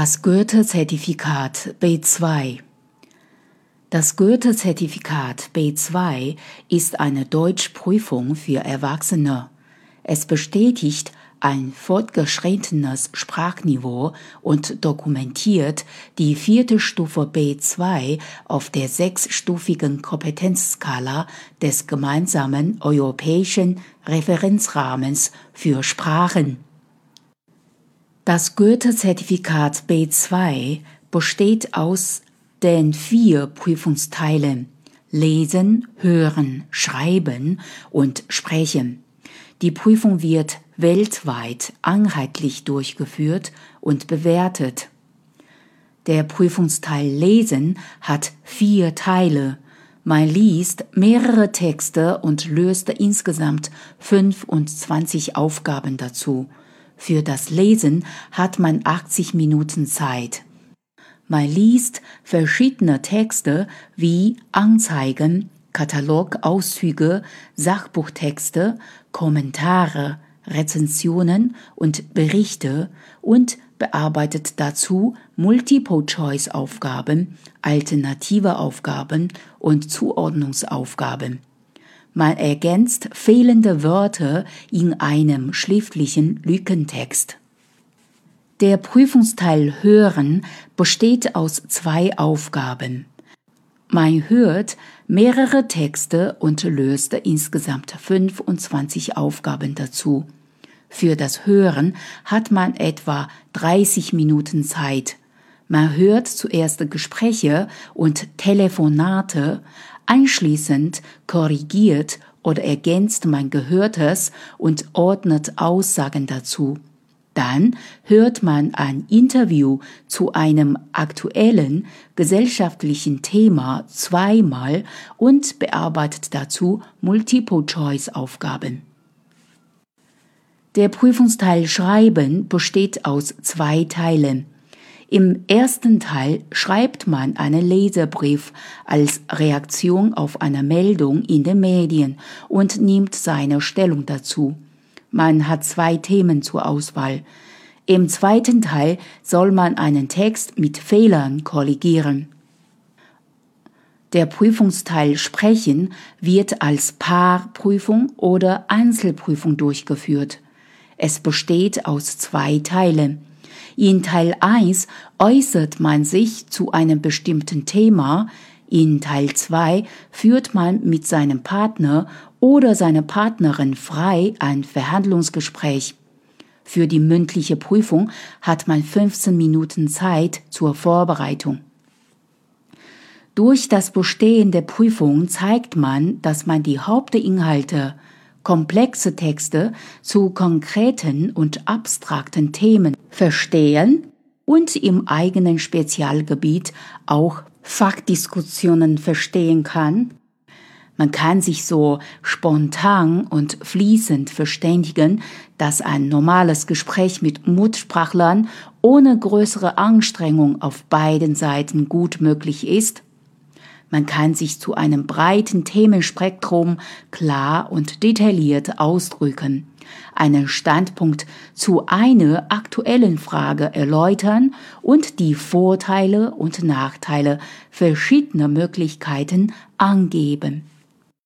Das Goethe-Zertifikat B2 Das Goethe-Zertifikat B2 ist eine Deutschprüfung für Erwachsene. Es bestätigt ein fortgeschrittenes Sprachniveau und dokumentiert die vierte Stufe B2 auf der sechsstufigen Kompetenzskala des gemeinsamen europäischen Referenzrahmens für Sprachen. Das Goethe-Zertifikat B2 besteht aus den vier Prüfungsteilen Lesen, Hören, Schreiben und Sprechen. Die Prüfung wird weltweit einheitlich durchgeführt und bewertet. Der Prüfungsteil Lesen hat vier Teile. Man liest mehrere Texte und löst insgesamt 25 Aufgaben dazu. Für das Lesen hat man 80 Minuten Zeit. Man liest verschiedene Texte wie Anzeigen, Katalogauszüge, Sachbuchtexte, Kommentare, Rezensionen und Berichte und bearbeitet dazu Multiple-Choice-Aufgaben, alternative Aufgaben und Zuordnungsaufgaben. Man ergänzt fehlende Wörter in einem schriftlichen Lückentext. Der Prüfungsteil Hören besteht aus zwei Aufgaben. Man hört mehrere Texte und löst insgesamt 25 Aufgaben dazu. Für das Hören hat man etwa 30 Minuten Zeit. Man hört zuerst Gespräche und Telefonate, anschließend korrigiert oder ergänzt man Gehörtes und ordnet Aussagen dazu. Dann hört man ein Interview zu einem aktuellen gesellschaftlichen Thema zweimal und bearbeitet dazu Multiple-Choice-Aufgaben. Der Prüfungsteil Schreiben besteht aus zwei Teilen. Im ersten Teil schreibt man einen Leserbrief als Reaktion auf eine Meldung in den Medien und nimmt seine Stellung dazu. Man hat zwei Themen zur Auswahl. Im zweiten Teil soll man einen Text mit Fehlern korrigieren. Der Prüfungsteil Sprechen wird als Paarprüfung oder Einzelprüfung durchgeführt. Es besteht aus zwei Teilen. In Teil 1 äußert man sich zu einem bestimmten Thema, in Teil 2 führt man mit seinem Partner oder seiner Partnerin frei ein Verhandlungsgespräch. Für die mündliche Prüfung hat man 15 Minuten Zeit zur Vorbereitung. Durch das Bestehen der Prüfung zeigt man, dass man die Hauptinhalte, komplexe Texte zu konkreten und abstrakten Themen verstehen und im eigenen Spezialgebiet auch Fachdiskussionen verstehen kann man kann sich so spontan und fließend verständigen, dass ein normales Gespräch mit Muttersprachlern ohne größere Anstrengung auf beiden Seiten gut möglich ist. Man kann sich zu einem breiten Themenspektrum klar und detailliert ausdrücken, einen Standpunkt zu einer aktuellen Frage erläutern und die Vorteile und Nachteile verschiedener Möglichkeiten angeben.